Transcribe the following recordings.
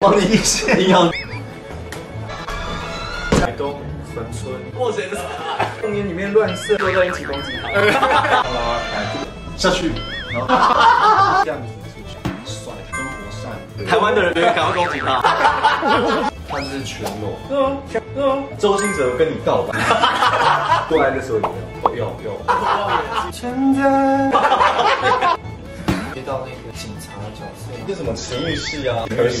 帮你一些营养。台东恒村，我谁的？公园里面乱射，坐在一起攻击他。下去，然后这样子出去，甩中国扇，台湾的人赶快攻击他。他这是全裸。对 哦，是哦。周星哲跟你告白，过来的时候有没有？有有。现在接到那个警察的角色，这什么情欲戏啊？可以。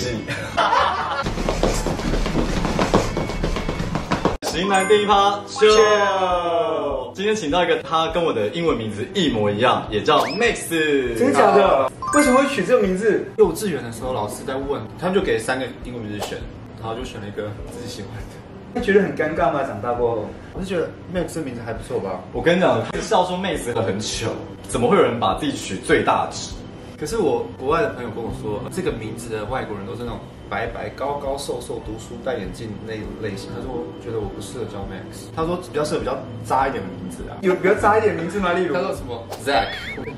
型男第一趴秀，今天请到一个他跟我的英文名字一模一样，也叫 Max。真的假的？为什么会取这个名字？幼稚园的时候老师在问，他们就给三个英文名字选，然后就选了一个自己喜欢的。会觉得很尴尬吗？长大过后，我是觉得 Max 这名字还不错吧。我跟你讲，笑说 Max 很糗，怎么会有人把自己取最大值？可是我国外的朋友跟我说，这个名字的外国人都是那种白白高高瘦瘦、读书戴眼镜那种类型。他说我觉得我不适合叫 Max，他说比较适合比较渣一点的名字啊。有比较渣一点名字吗？例如他，说什么 Zack，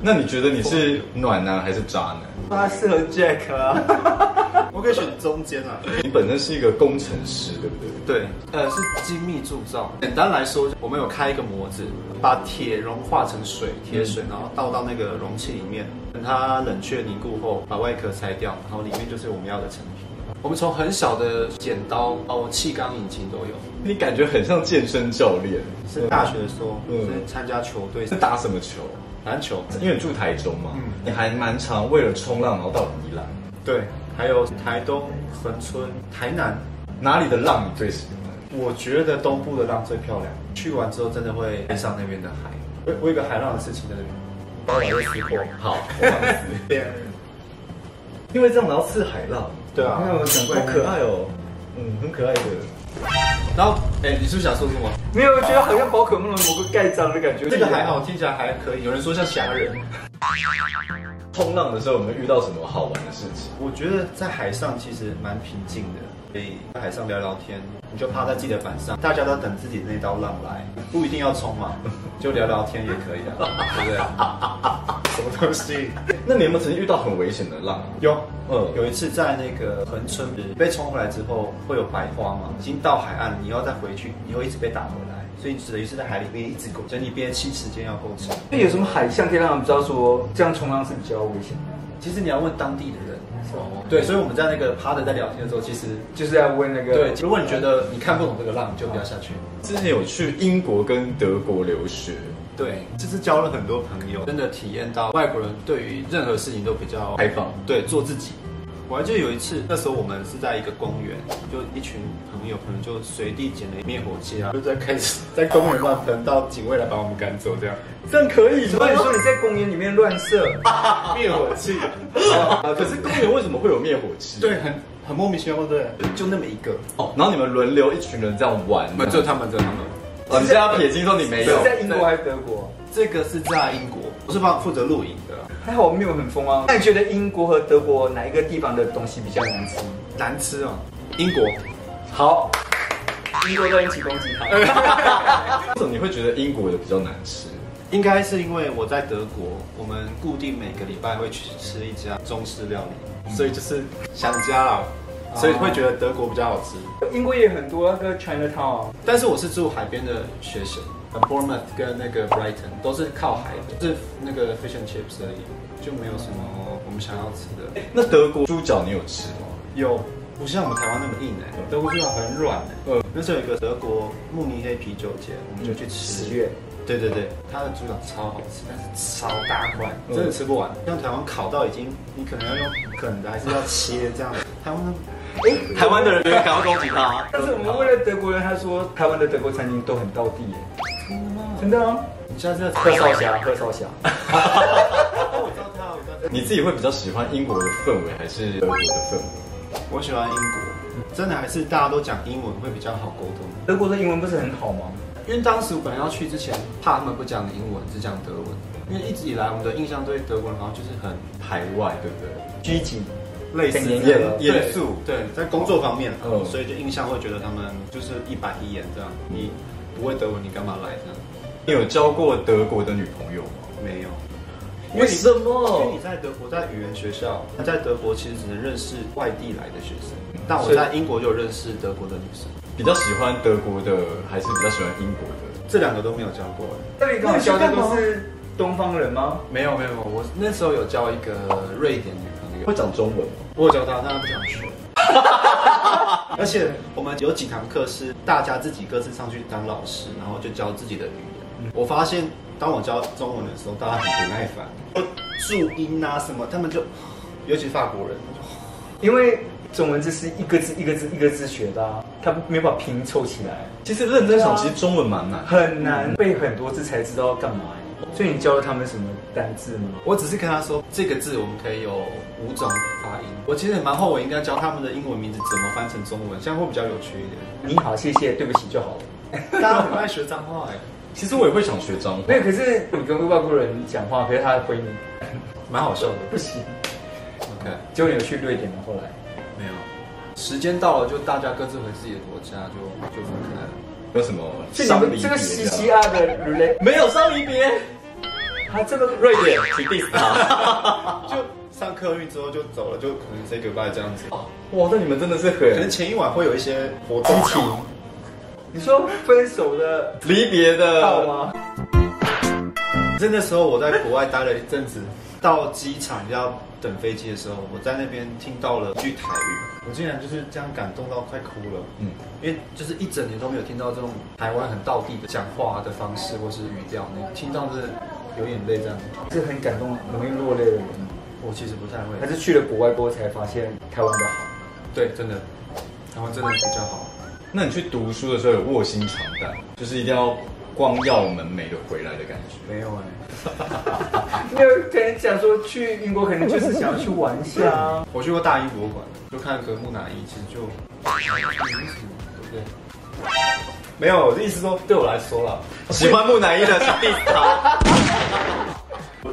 那你觉得你是暖男还是渣男？他适合 Jack 啊。我可以选中间啊。你本身是一个工程师，对不对？对，呃，是精密铸造。简单来说，我们有开一个模子，把铁融化成水，铁水，然后倒到那个容器里面，等它冷却凝固后，把外壳拆掉，然后里面就是我们要的成品。我们从很小的剪刀哦气缸引擎都有。你感觉很像健身教练，是大学的时候，嗯是参加球队，是打什么球？篮球。因为你住台中嘛，嗯你还蛮常为了冲浪然后到宜兰，对，还有台东、恒春、台南。哪里的浪你最喜欢？我觉得东部的浪最漂亮，去完之后真的会爱上那边的海。我我有一个海浪的事情在那边，帮我又撕破。好，因为这样然后刺海浪，对啊，好可爱哦，嗯，很可爱的。然后，哎、你是不是想说什么？没有，我觉得好像宝可梦的某个盖章的感觉。这个还好，听起来还可以。有人说像侠人，冲浪的时候有没有遇到什么好玩的事情？我觉得在海上其实蛮平静的，可以在海上聊聊天，你就趴在自己的板上，大家都等自己那道浪来，不一定要冲嘛，就聊聊天也可以啊，对不对？什么东西？那你有没有曾经遇到很危险的浪？有，嗯有一次在那个恒春被冲回来之后，会有白花嘛，已经到海岸，你要再回去，你会一直被打回来，所以等于是在海里面一直够，整你憋气时间要够长。那有什么海象可以让他们知道说这样冲浪是比较危险的？其实你要问当地的人。对，所以我们在那个趴着在聊天的时候，其实就是在问那个对，如果你觉得你看不懂这个浪，你就不要下去。之前有去英国跟德国留学，对，就是交了很多朋友，真的体验到外国人对于任何事情都比较开放对，做自己。我还记得有一次，那时候我们是在一个公园，就一群朋友可能就随地捡了灭火器啊，就在开始 在公园乱喷，到警卫来把我们赶走，这样。这样可以吗？所以。说你在公园里面乱射，灭火器，啊，可是公园为什么会有灭火器？对，很很莫名其妙，对，就那么一个，哦，然后你们轮流一群人这样玩，不就他们，就他们。哦，你现在要撇清说你没有是，在英国还是德国？这个是在英国，我是帮负责录影的，还好我没有很疯啊。那你觉得英国和德国哪一个地方的东西比较难吃？难吃哦。英国，好，英国在一起攻击他。为什么你会觉得英国的比较难吃？应该是因为我在德国，我们固定每个礼拜会去吃一家中式料理，所以就是想家了，所以会觉得德国比较好吃。英国也很多那个 Chinatown，啊但是我是住海边的学生，Bournemouth 跟那个 Brighton 都是靠海的，是那个 fish and chips 而已，就没有什么我们想要吃的。那德国猪脚你有吃吗？有，不像我们台湾那么硬哎、德国猪脚很软哎、嗯那时候有一个德国慕尼黑啤酒节，我们就去吃。十月。对对对，它的猪脚超好吃，但是超大块，嗯真的吃不完。像台湾烤到已经，你可能要用啃的，还是要切这样。台湾的哎，台湾的人赶快攻击他。但是我们为了德国人，他说台湾的德国餐厅都很道地耶。真的啊，你下次要贺少侠，贺少侠。哦，我知道他，我知道他。你自己会比较喜欢英国的氛围还是德国的氛围？我喜欢英国，真的还是大家都讲英文会比较好沟通。德国的英文不是很好吗？因为当时我本来要去之前，怕他们不讲英文，只讲德文。因为一直以来我们的印象对德国人好像就是很排外，对不对？拘谨。类似很严严肃，对，在工作方面，嗯所以就印象会觉得他们就是一板一眼这样。你不会德文，你干嘛来这样？你有交过德国的女朋友吗？没有，为什么因为么你？在德国在语言学校，在德国其实只能认识外地来的学生，但我在英国就有认识德国的女生，比较喜欢德国的，还是比较喜欢英国的？这两个都没有交过。那你刚好教的都是东方人吗？没有没有，我那时候有交一个瑞典女会讲中文吗？我有教他，但他不想学。而且我们有几堂课是大家自己各自上去当老师，然后就教自己的语言。我发现当我教中文的时候，大家很不耐烦，注音啊什么，他们就，尤其法国人，因为中文字是一个字一个字一个字学的、啊，他没办法拼凑起来，其实认真想，其实中文蛮难。很难背很多字才知道要干嘛。所以你教了他们什么单字吗？我只是跟他说这个字我们可以有五种发音。我其实也蛮后悔应该教他们的英文名字怎么翻成中文，这样会比较有趣一点。你好，谢谢，对不起就好了。大家很爱学脏话哎，其实我也会想学脏话没，有，可是你跟外国人讲话，可是他回你蛮好笑的。不行。OK，结果你有去瑞典吗？后来没有，时间到了就大家各自回自己的国家，就就分开了。有什么所以你伤离别们这个西西样？亚的没有伤离别。他这个瑞典，请 diss 他。就上客运之后就走了，就可能 say goodbye 这样子。哇，那你们真的是很可能前一晚会有一些活动激情。你说分手的离别的到？吗？在那时候我在国外待了一阵子，到机场要等飞机的时候，我在那边听到了句台语，我竟然就是这样感动到快哭了。嗯，因为就是一整年都没有听到这种台湾很道地的讲话的方式或是语调，你听到是有眼泪这样。是很感动、容易落泪的人，我其实不太会，还是去了国外过后才发现台湾的好。对，真的，台湾真的比较好。那你去读书的时候有卧薪尝胆，就是一定要光耀门楣的回来的感觉。没有哎、没有可能讲说去英国，可能就是想要去玩一下啊。我去过大英博物馆，就看个木乃伊，其实就没什么，对不对？没有，我的意思说，对我来说啦，喜欢木乃伊的是 diss 他。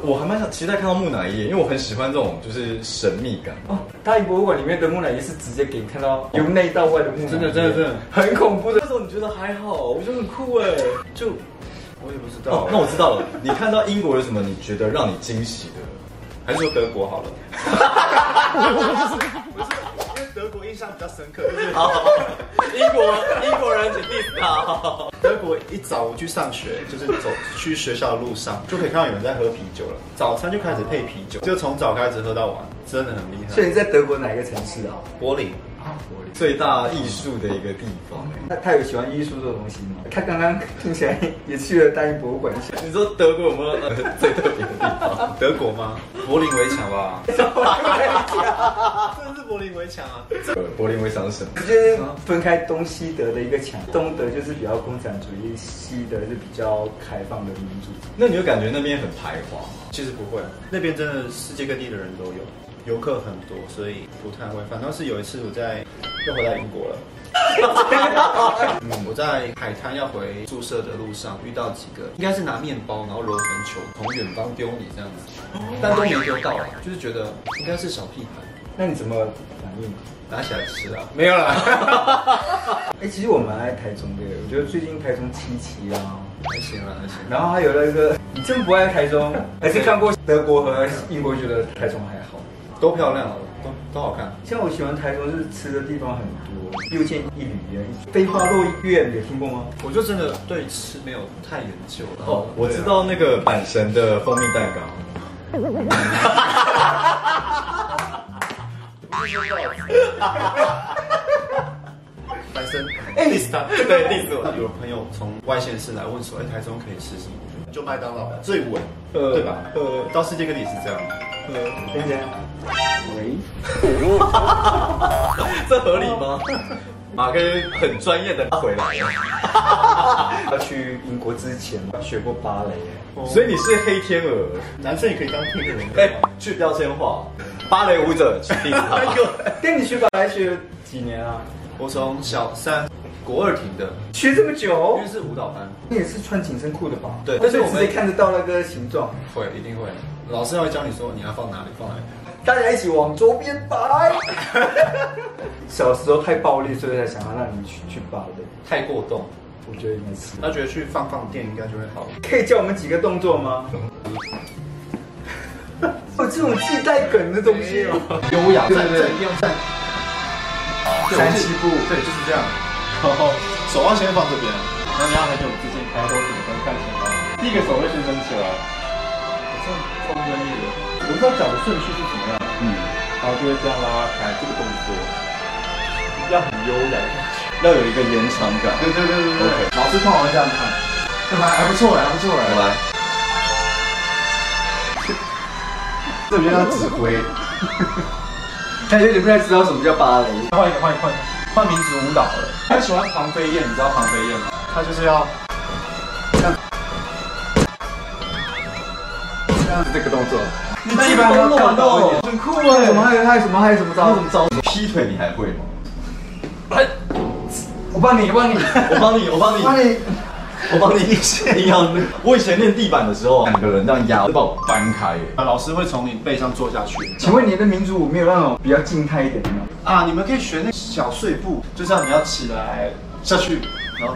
我还蛮想期待看到木乃伊，因为我很喜欢这种就是神秘感。哦，大英博物馆里面的木乃伊是直接给你看到由内到外的木乃伊，真的真的真的很恐怖的那。时候你觉得还好，我觉得很酷哎。就我也不知道哦，，那我知道了。你看到英国有什么你觉得让你惊喜的？还是说德国好了。德国印象比较深刻，就是好，英国英国人请 diss 他。德国一早我去上学，就是走去学校的路上，就可以看到有人在喝啤酒了。早餐就开始配啤酒，就从早开始喝到晚，真的很厉害。所以你在德国哪一个城市啊？柏林，最大艺术的一个地方。那他有喜欢艺术这种东西吗？他刚刚听起来也去了大英博物馆。你说德国有没有呃最特别的地方？德国吗？柏林围墙吧，真的是柏林围墙啊！呃柏林围墙是什么？就是分开东西德的一个墙，东德就是比较共产主义，西德是比较开放的民主。那你就感觉那边很排华吗？其实不会，那边真的世界各地的人都有，游客很多，所以不太会。反倒是有一次我在又回到英国了。嗯，我在海滩要回宿舍的路上遇到几个，应该是拿面包然后揉成球从远方丢你这样子，但都没丢到啊，就是觉得应该是小屁孩，那你怎么反应？拿起来吃啊，没有啦，哎、其实我蛮爱台中的，我觉得最近台中七期啊，还行啦，还行。然后还有那个，你真不爱台中，还是看过德国和英国，觉得台中还好。都漂亮，都都好看。像我喜欢台中就是吃的地方很多，又见一旅啊，飞花落院有听过吗？我就真的对吃没有太研究。哦，我知道那个阪神的蜂蜜蛋糕。反 正 哎，历史他对历史我有朋友从外县市来问说，哎，台中可以吃什么？就麦当劳最稳，呃对吧？呃到世界各地是这样。喂，这合理吗？马哥很专业的他回来了，他去英国之前学过芭蕾耶，所以你是黑天鹅。男生也可以当配个人。哎，去标签化，芭蕾舞者 去 diss 他。跟你学芭蕾学几年啊？我从小三国二停的，学这么久因为，是舞蹈班，你也是穿紧身裤的吧？对但是我们直接看得到那个形状，会一定会，老师会教你说你要放哪里，放哪里。大家一起往左边摆。小时候太暴力，所以才想要让你去去芭蕾。太过动，我觉得应该是。他觉得去放放电应该就会好。可以教我们几个动作吗？有 这种自带梗的东西哦。优雅站正，要站。三七步，对，就是这样。然后手要先放这边，然后你要很有自信，抬头挺胸看前方。第一个手会先伸起来，我这超专业的，我不知道脚的顺序是怎么样，嗯，然后就会这样拉开这个动作，要很优雅。要有一个延长感。对对对对对 OK 老师通常会这样看，还还不错哎，还不错哎。我来，这比较像指挥。感觉你不太知道什么叫芭蕾。换一个，换一个，换一个。换民族舞蹈了。他喜欢庞飞燕，你知道庞飞燕吗？他就是要这样子这个动作。你基本上要看到一点，很酷哎什么还有还有什么还有什么招什？么招？劈腿你还会吗？我帮你，我帮你，我帮你，我帮你，帮你。我帮你一样的。我以前练地板的时候，两个人这样压，把我搬开耶。啊，老师会从你背上坐下去。请问你的民族舞没有那种比较静态一点的吗？啊，你们可以学那小碎步，就这样，你要起来下去，然后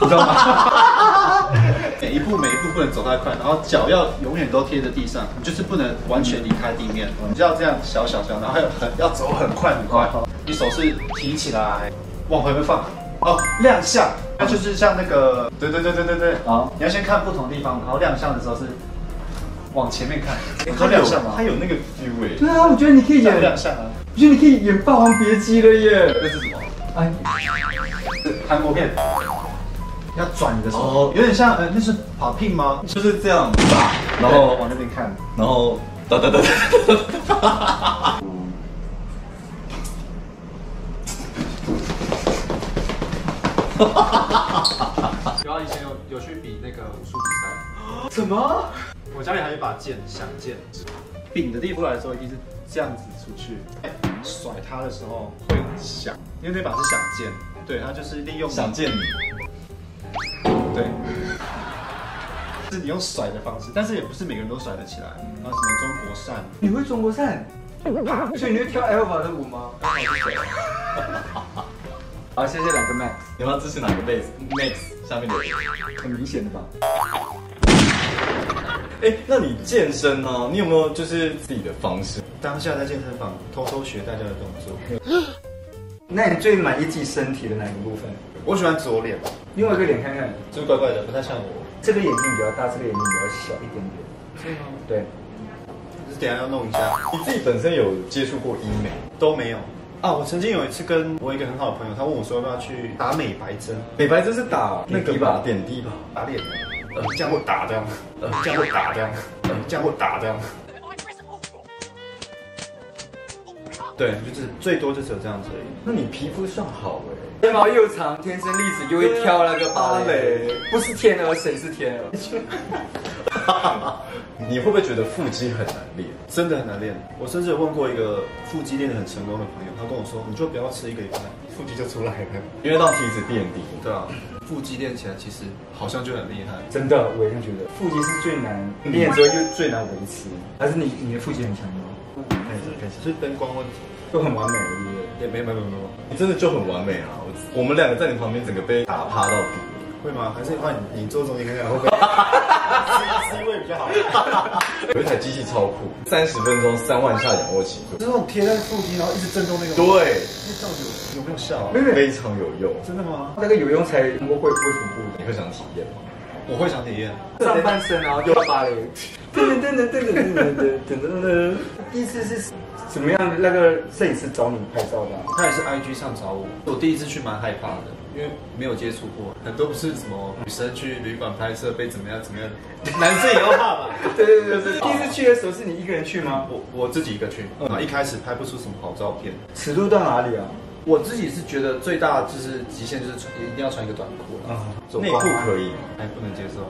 你知道吗？每一步每一步不能走太快，然后脚要永远都贴着地上，你就是不能完全离开地面，你就要这样小小小，然后很要走很快很快。你手是提起来，往回面放。哦，亮相，那就是像那个，对对对对对对，好你要先看不同地方，然后亮相的时候是往前面看，你说亮相吗？他有那个 feel 哎。对啊，我觉得你可以演，亮相啊，我觉得你可以演《霸王别姬》了耶。这是什么？哎，韩国片，要转你的时候。有点像，呃，那是 popping 吗？就是这样。打，然然后后往那边看，然后哒哒哒哒哒。有啊，以前有有去比那个武术比赛，什么？我家里还有一把剑，响剑，柄的地方出来的时候一定是这样子出去，甩它的时候会响，因为那把是响剑，对，它就是利用想见你，对，是你用甩的方式，但是也不是每个人都甩得起来，然后什么中国扇，你会中国扇？所以你会跳 Alpha 的舞吗？好，谢谢两个 Max，你要支持哪个 base max 下面的人？很明显的吧？哎，那你健身呢？你有没有就是自己的方式？当下在健身房偷偷学大家的动作，那你最满意自己身体的哪个部分？我喜欢左脸，另外一个脸看看，就是怪怪的，不太像我。这个眼睛比较大，这个眼睛比较小一点点。是吗？对，就是等一下要弄一下，你自己本身有接触过医美？都没有。啊，我曾经有一次跟我一个很好的朋友，他问我说要不要去打美白针，美白针是打那个吧，点滴吧。打脸，呃，这样会打这样，呃，这样会打这样，呃，这样会打这样。对，就是最多就只有这样子而已。那你皮肤算好哎。睫毛又长，天生丽质，又会跳那个芭蕾，不是天鹅，谁是天鹅？你会不会觉得腹肌很难练？真的很难练。我甚至有问过一个腹肌练得很成功的朋友，他跟我说，你就不要吃一个礼拜，腹肌就出来了。因为让体脂变低。对啊，腹肌练起来其实好像就很厉害。真的，我也这样觉得。腹肌是最难练之后就最难维持，还是你你的腹肌很强吗？看一下，看一下，是灯光问题。都很完美了，对不对？也没没没没没，你真的就很完美啊！我我们两个在你旁边，整个被打趴到底。会吗？还是换你你坐中间看看会位比较好？有一台机器超酷，三十分钟三万下仰卧起坐，是那种贴在腹肌，然后一直震动那个。对，那到底有有没有效啊？没有，非常有用。真的吗？那个有用才能够恢复腹部。你会想体验吗？我会想体验。上半身然后就芭蕾，噔噔噔噔噔噔噔噔噔噔。第一次是怎么样？那个摄影师找你拍照的啊？他也是 IG 上找我，我第一次去蛮害怕的，因为没有接触过，很多不是什么女生去旅馆拍摄被怎么样怎么样，男生也要怕吧？对对对对。第一次去的时候是你一个人去吗？我我自己一个去，啊，一开始拍不出什么好照片，尺度到哪里啊？我自己是觉得最大就是极限就是穿一定要穿一个短裤了，啊，内裤可以吗？还不能接受，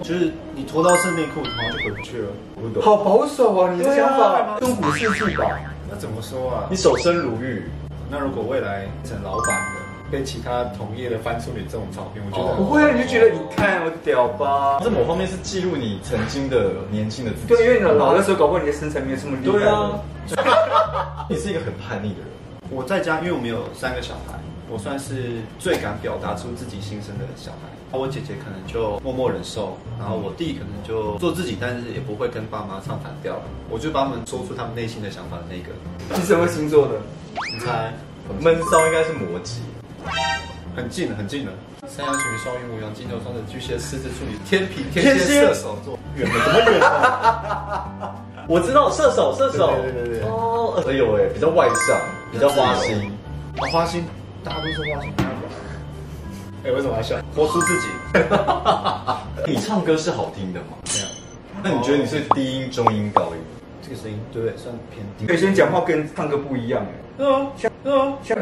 就是你脱到是内裤，然后就回不去了。不懂。好保守啊！你的想法对啊中古世纪吧？那怎么说啊你？守身如玉，那如果未来成老板了，被其他同业的翻出你这种照片，我觉得不会，你就觉得你看我屌吧？在某方面是记录你曾经的年轻的自己。对，因为你老的时候，搞不好你的身材没有这么厉害。对啊，你是一个很叛逆的人。我在家，因为我们有三个小孩，我算是最敢表达出自己心声的小孩。我姐姐可能就默默忍受，然后我弟可能就做自己，但是也不会跟爸妈唱反调。我就帮他们说出他们内心的想法的那个。你什么星座的？你猜？闷骚应该是摩羯。很近了，很近了。山羊、水瓶、双鱼、母羊、金牛、双子、巨蟹、狮子、处女、天平、天蝎、射手座。远了，怎么远了？我知道射手，射手。对对对对对哦，哎呦哎，比较外向，比较花心。啊，花心，大家都说花心。哎、为什么要笑？活出自己。你唱歌是好听的吗？没有，那你觉得你是低音、中音、高音？这个声音对不对？算偏低。有些人讲话跟唱歌不一样哎，嗯像嗯。像，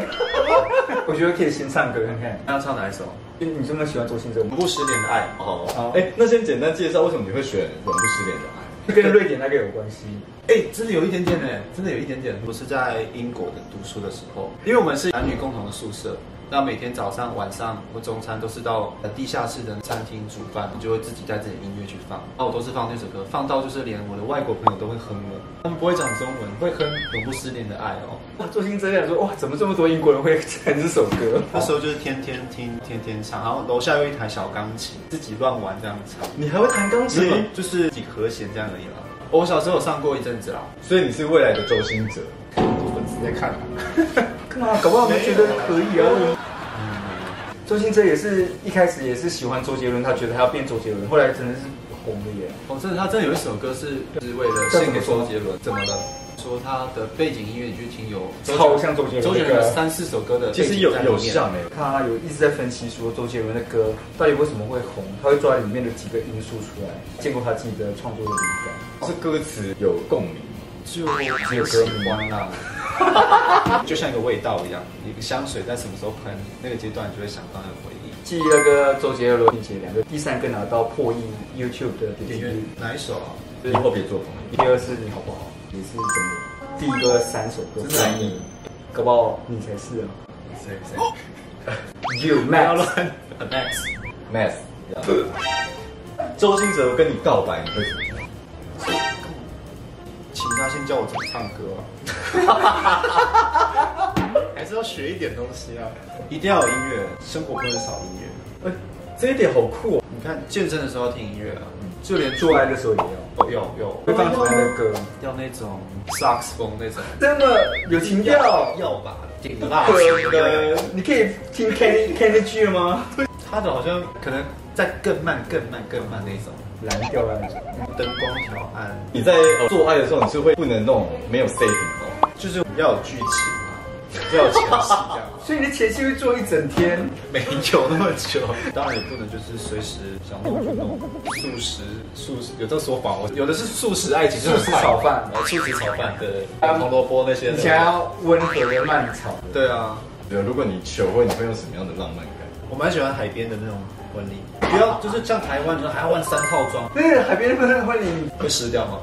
我觉得可以先唱歌看看。那要唱哪一首？因为你这么喜欢周星哲，永不失联的爱。哦好哎，那先简单介绍为什么你会选《永不失联的爱》。跟瑞典那个有关系。哎、真的有一点点呢，真的有一点点。我是在英国的读书的时候，因为我们是男女共同的宿舍，那每天早上、晚上或中餐都是到呃地下室的餐厅煮饭，我就会自己带自己的音乐去放。然后我都是放那首歌，放到就是连我的外国朋友都会哼我，他们不会讲中文，会哼《永不失联的爱》哦。哇，周星哲想说哇，怎么这么多英国人会唱这首歌？那时候就是天天听，天天唱，然后楼下有一台小钢琴，自己乱玩这样唱，你还会弹钢琴？就是几和弦这样而已啦。我小时候有上过一阵子啦，所以你是未来的周星哲。我粉丝在看啊。搞不好他们觉得可以啊。周星哲也是一开始也是喜欢周杰伦，他觉得他要变周杰伦，后来真的是红了耶。哦，真的，他真的有一首歌是是为了献给周杰伦，怎么了？说他的背景音乐你去听有超像周杰伦周杰伦三四首歌的其实有有像哎，他有一直在分析说周杰伦的歌到底为什么会红，他会抓里面的几个因素出来，见过他自己的创作的灵感。是歌词有共鸣。就只有歌迷欢啊，就像一个味道一样，一个香水在什么时候喷，那个阶段你就会想到那个回忆。继那个周杰伦并且两个，第三个拿到破亿 YouTube 的点击率，哪一首啊？以后别做朋友。第二是你好不好，你是怎么。第一个三首歌，真的啊你，搞不好你才是啊。谁谁？You Max，乱，Max。Math，周星哲跟你告白，你会怎么样？请他先教我怎么唱歌。啊，还是要学一点东西啊，一定要有音乐，生活不能少音乐。哎，这一点好酷哦。你看健身的时候要听音乐啊，就连做爱的时候也要，哦有有。会放同样的歌，要那种萨克斯风那种，真的有情调。要吧，顶蜡对的，你可以听 Kenny Kenny G 了吗？他的好像可能在更慢、更慢、更慢那种，蓝调那种。灯光调暗，你在做爱的时候，你是会不能那种没有 setting 哦。就是要有剧情啊，要有前戏这样。所以你的前戏会做一整天，没有那么久，当然也不能就是随时想弄就弄。素食，素食有这说法，我有的是素食爱情，素食炒饭素食炒饭，对，还有红萝卜那些。你想要温和的慢炒。对啊，对，如果你求婚，你会用什么样的浪漫感？我蛮喜欢海边的那种婚礼，不要就是像台湾，你说还要换三套装，那个海边的婚礼，会湿掉吗？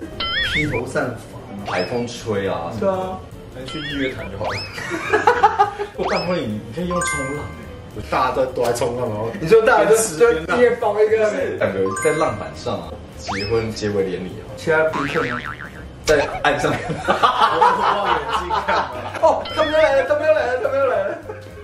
披头散发。海风吹啊，对啊，还去日月潭就好了。我办婚礼你可以用冲浪哎，大家都都在冲浪，然后你说大家都边吃边浪直接包一个，两个在浪板上啊，结婚结为连理啊，其他宾客呢？在岸上，我望远镜看嘛。哦，他们又来了，他们又来了，他们又来了。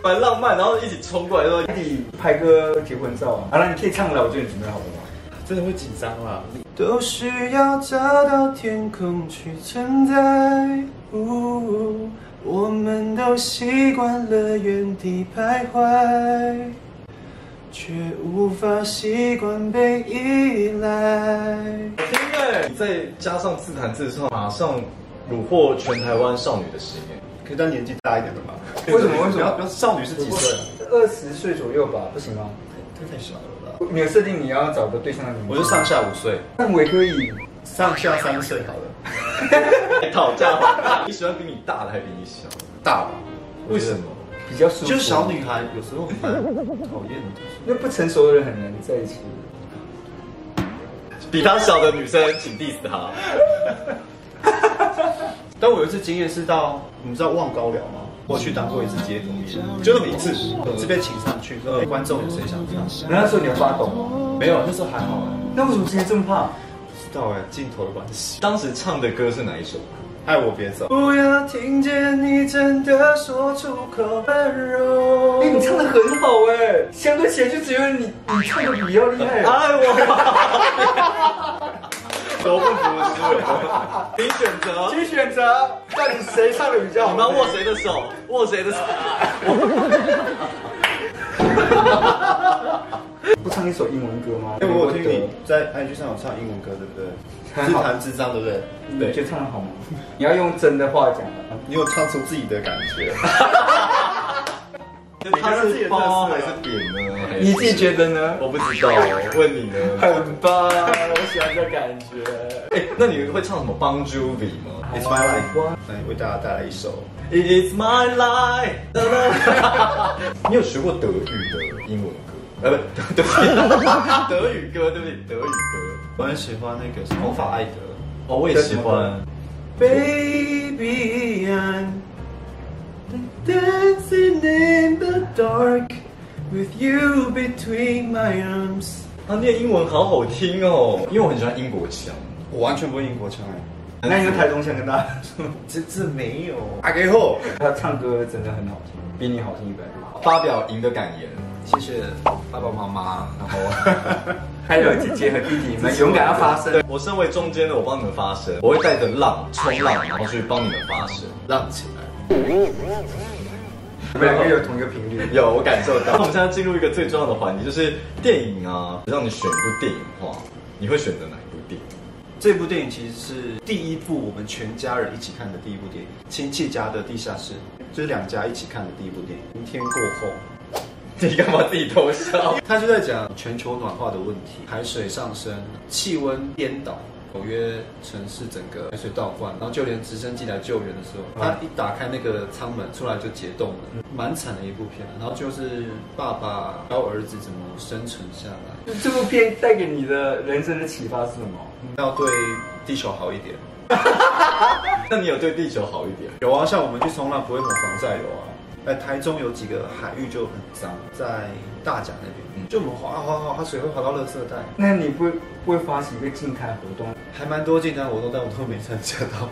蛮浪漫，然后一起冲过来说，一起拍个结婚照啊！好了，你可以唱了，我觉得你准备好了吗？真的会紧张啦。都需要找到天空去存在。呜我们都习惯了原地徘徊，却无法习惯被依赖。听哎，再加上自弹自唱，马上虏获全台湾少女的心哎。可以当年纪大一点的吗？为什么 为什么要要少女是几岁啊？二十岁左右吧，不行吗？太太小了吧？你有设定你要找的对象的年纪？我就上下五岁，那我也可以。上下三岁好了。讨价还价，你喜欢比你大的还是比你小？大吧？为什么？比较舒服，就是小女孩有时候很讨厌的。因为不成熟的人很难在一起。比他小的女生，请 diss 他。但我有一次经验是到，你们知道望高寮吗？我去当过一次街头艺人，就那么一次，是被请上去，说哎观众有谁想唱？然后那时候你有发抖吗？没有，那时候还好哎，那为什么今天这么怕？不知道哎，镜头的关系。当时唱的歌是哪一首？爱我别走。不要听见你真的说出口温柔。哎、你唱的很好哎，相对起来就只有你，你唱的比较厉害。爱我。都不服输，请选择，请选择，到底谁唱的比较好？你们要握谁的手？握谁的手？不唱一首英文歌吗？因为我有听你在 IG 上有唱英文歌，对不对？自弹自唱，对不对？你觉得唱的好吗？你要用真的话讲啊。你有唱出自己的感觉。它是包还是扁呢？你自己觉得呢？我不知道，问你呢？很棒，我喜欢这感觉。哎，那你会唱什么 Bon Jovi 吗 It's my life，来为大家带来一首。？It is my life。你有学过德语的英文歌？呃，不，对不起，德语歌，对不起，德语歌。我很喜欢那个魔法艾德。哦，我也喜欢。Baby, I'm dancing in the dark with you between my arms。他念英文好好听哦，因为我很喜欢英国腔。我完全不会英国腔哎，那你用台中腔跟大家说，这这没有。阿给后，他唱歌真的很好听，比你好听一百倍。发表赢的感言。谢谢爸爸妈妈，然后 还有姐姐和弟弟们勇敢要发声。我身为中间的，我帮你们发声，我会带着浪冲浪，然后去帮你们发声。浪起来。我们两个有同一个频率。有，我感受到。那我们现在进入一个最重要的环节，就是电影啊，让你选一部电影的话，你会选择哪一部电影？这部电影其实是第一部我们全家人一起看的第一部电影，《亲戚家的地下室》，就是两家一起看的第一部电影。明天过后，你干嘛自己偷笑？他就在讲全球暖化的问题，海水上升，气温颠倒。纽约城市整个海水倒灌，然后就连直升机来救援的时候，他一打开那个舱门出来就解冻了，蛮惨的一部片。然后就是爸爸教儿子怎么生存下来，这部片带给你的人生的启发是什么？要对地球好一点。那你有对地球好一点？有啊，像我们去冲浪不会抹防晒油啊。在台中有几个海域就很脏，在大甲那边，就我们滑啊滑滑，它水会滑到垃圾袋。那你不会发起一个静态活动？还蛮多静态活动，但我都没参加到。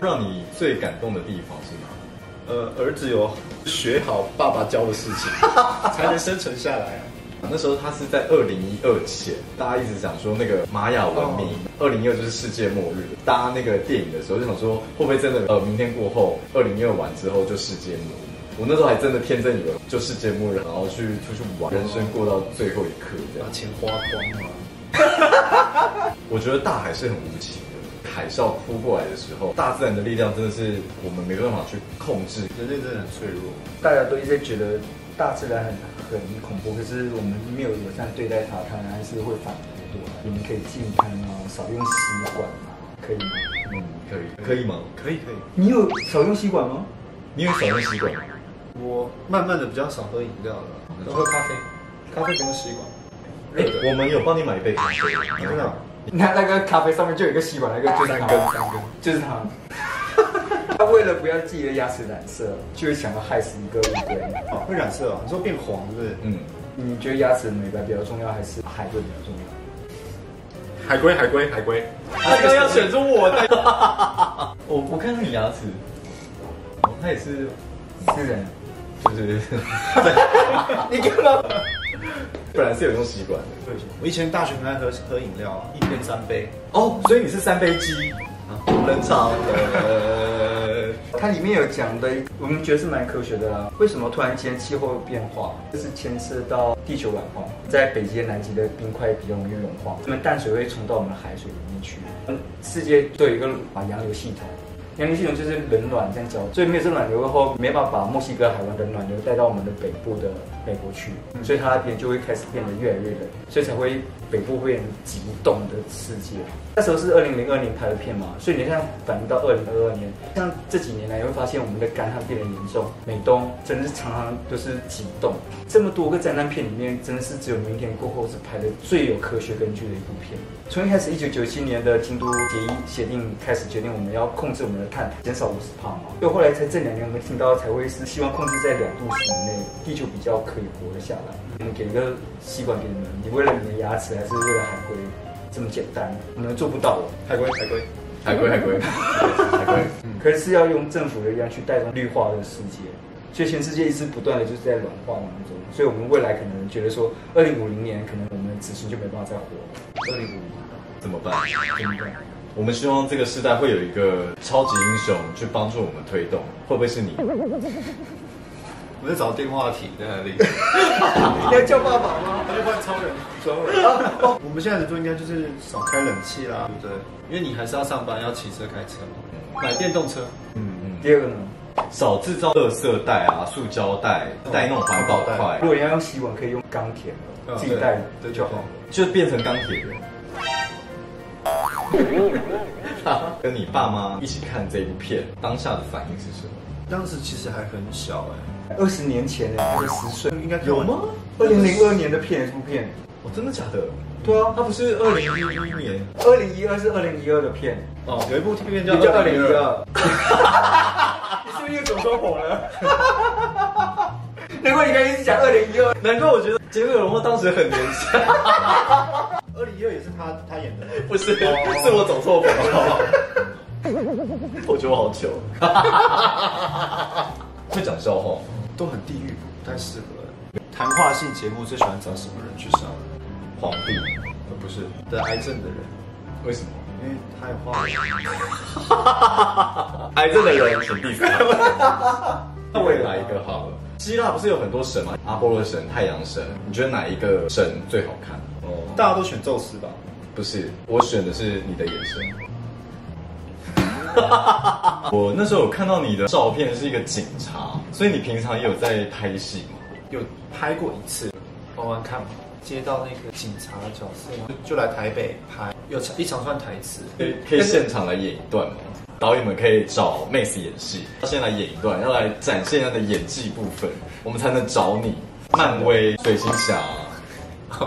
让你最感动的地方是哪？呃，儿子有学好爸爸教的事情，才能生存下来啊。那时候他是在二零一二前，大家一直讲说那个玛雅文明，二零一二就是世界末日。搭那个电影的时候就想说，会不会真的呃，明天过后，二零一二完之后就世界末日？我那时候还真的天真以为就世界末日，然后去出去玩，人生过到最后一刻这样把。钱花光了。我觉得大海是很无情的，海啸扑过来的时候，大自然的力量真的是我们没办法去控制。人类真的很脆弱。大家都一直觉得大自然很很恐怖，可是我们没有友善对待它，它还是会反扑过来。你们可以净滩啊，少用吸管啊，可以吗？嗯，可以，可以吗？可以可以，你有少用吸管吗？你有少用吸管吗？我慢慢的比较少喝饮料了，都喝咖啡，咖啡不用吸管。哎、我们有帮你买一杯咖啡，真的啊，那那个咖啡上面就有一个吸管，那个就是它，三根三根。就是它。他为了不要自己的牙齿染色，就会想要害死一个乌龟。哦，会染色啊？你说变黄是不是？嗯，你觉得牙齿的美白比较重要，还是海龟比较重要？海龟海龟海龟，他刚刚要选出我的，我我看看你牙齿，哦，他也是，是人。就是，你干嘛？本来是有用吸管的，对，我以前大学很爱喝喝饮料啊，一天三杯。哦，所以你是三杯鸡啊，冷场呃，它里面有讲的，我们觉得是蛮科学的啦。为什么突然间气候变化？这是牵涉到地球暖化，在北极、南极的冰块比较容易融化，那么淡水会冲到我们的海水里面去。嗯，世界都有一个啊洋流系统。洋流系统就是冷暖这样交，所以没有这暖流过后，没办法把墨西哥海湾的暖流带到我们的北部的美国去，所以它那边就会开始变得越来越冷，所以才会北部会变极冻的世界。那时候是二零零二年拍的片嘛，所以你看反映到二零二二年，像这几年来，你会发现我们的干旱变得严重，美东真的是常常都是极冻。这么多个灾难片里面，真的是只有《明天过后》是拍的最有科学根据的一部片。从一开始，一九九七年的京都协议协定开始决定我们要控制我们的碳减少五十帕嘛，就后来才这两年我们听到才会是希望控制在两度以内，地球比较可以活得下来。我们给一个吸管给你们，你为了你的牙齿还是为了海龟这么简单？我们做不到的。海龟海龟，海龟海龟 海龟，可是是要用政府的力量去带动绿化的世界，所以全世界一直不断的就是在软化当中，所以我们未来可能觉得说，二零五零年可能我们的子孙就没办法再活了。二零五零。怎么办怎么办？我们希望这个时代会有一个超级英雄去帮助我们推动，会不会是你？我在找电话亭在哪里？你 要叫爸爸吗？他就换超人装了。我们现在的做应该就是少开冷气啦，对不对？因为你还是要上班，要骑车开车嘛。买电动车，嗯嗯，第二个呢？少制造垃圾袋啊、塑胶袋，带那种环保袋如，果你要用洗碗，可以用钢铁自己带就好。就变成钢铁人。跟你爸妈一起看这部片，当下的反应是什么？当时其实还很小哎、二十年前呢，他十岁，应该有吗？二零零二年的片，这部片。哦，真的假的？对啊，它不是二零一一年二零一二是二零一二的片，哦，有一部片叫二零一。二。你是不是又走说红了？难怪你刚才一直讲二零一二。难怪我觉得杰克荣当时很年轻，一二也是他他演的？不是，是我走错房了。我觉得我好糗。会讲笑话？都很地狱，不太适合。谈话性节目最喜欢找什么人去上？皇帝？呃不是得癌症的人，为什么？因为他有话。癌症的人请闭嘴。那我也来一个好了。希腊不是有很多神吗？阿波罗神、太阳神，你觉得哪一个神最好看？哦，大家都选宙斯吧？不是，我选的是你的眼神。我那时候有看到你的照片是一个警察，所以你平常也有在拍戏吗？有拍过一次，玩玩看嘛。接到那个警察的角色，就来台北拍，有一长串台词。可以可以现场来演一段吗？导演们可以找 Max 演戏，先来演一段，要来展现他的演技部分，我们才能找你。漫威、水行侠、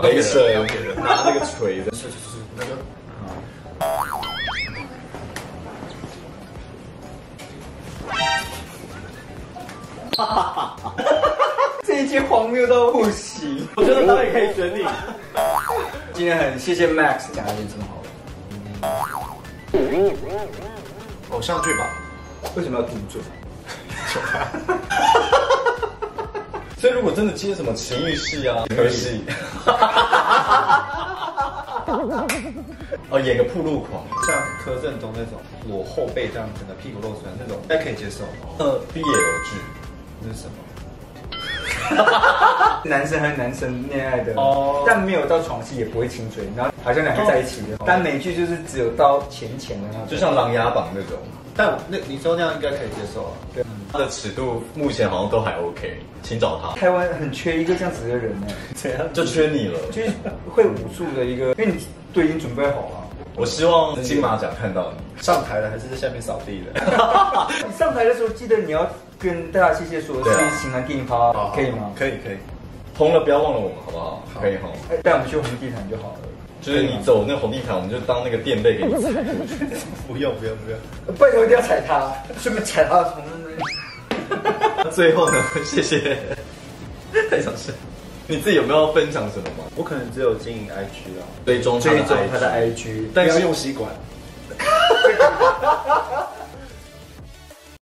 雷神拿那个锤子，是是是，那个 这一集荒谬到不行。我觉得他也可以选你。今天很谢谢 Max 讲的这么好，偶像剧吧。为什么要杜撰？所以如果真的接什么情欲戏啊，可以。哦，演个铺路狂，像柯震东那种裸后背这样整个屁股露出来那种，应该可以接受。呃，BL 剧，那是什么？男生和男生恋爱的，哦但没有到床戏，也不会亲嘴，然后好像两个在一起的。但美剧就是只有到浅浅的那种，就像《琅琊榜》那种，但那你说那样应该可以接受啊。对。它的尺度目前好像都还 OK，请找他，台湾很缺一个这样子的人呢，怎样？就缺你了。就是会武术的一个，因为你都已经准备好了。我希望金马奖看到你。上台了还是在下面扫地的？你上台的时候记得你要跟大家谢谢说是型男电影趴，可以吗？可以可以。红了不要忘了我们，好不好？可以哈。哎带我们去红地毯就好了。就是你走那红地毯，我们就当那个垫背给你 踩。不用不用不用。拜托一定要踩他，顺便踩他的头。最后呢，谢谢。太想吃，你自己有没有分享什么吗？我可能只有经营 IG 啦，追踪他的追踪他的 IG 但要用吸管。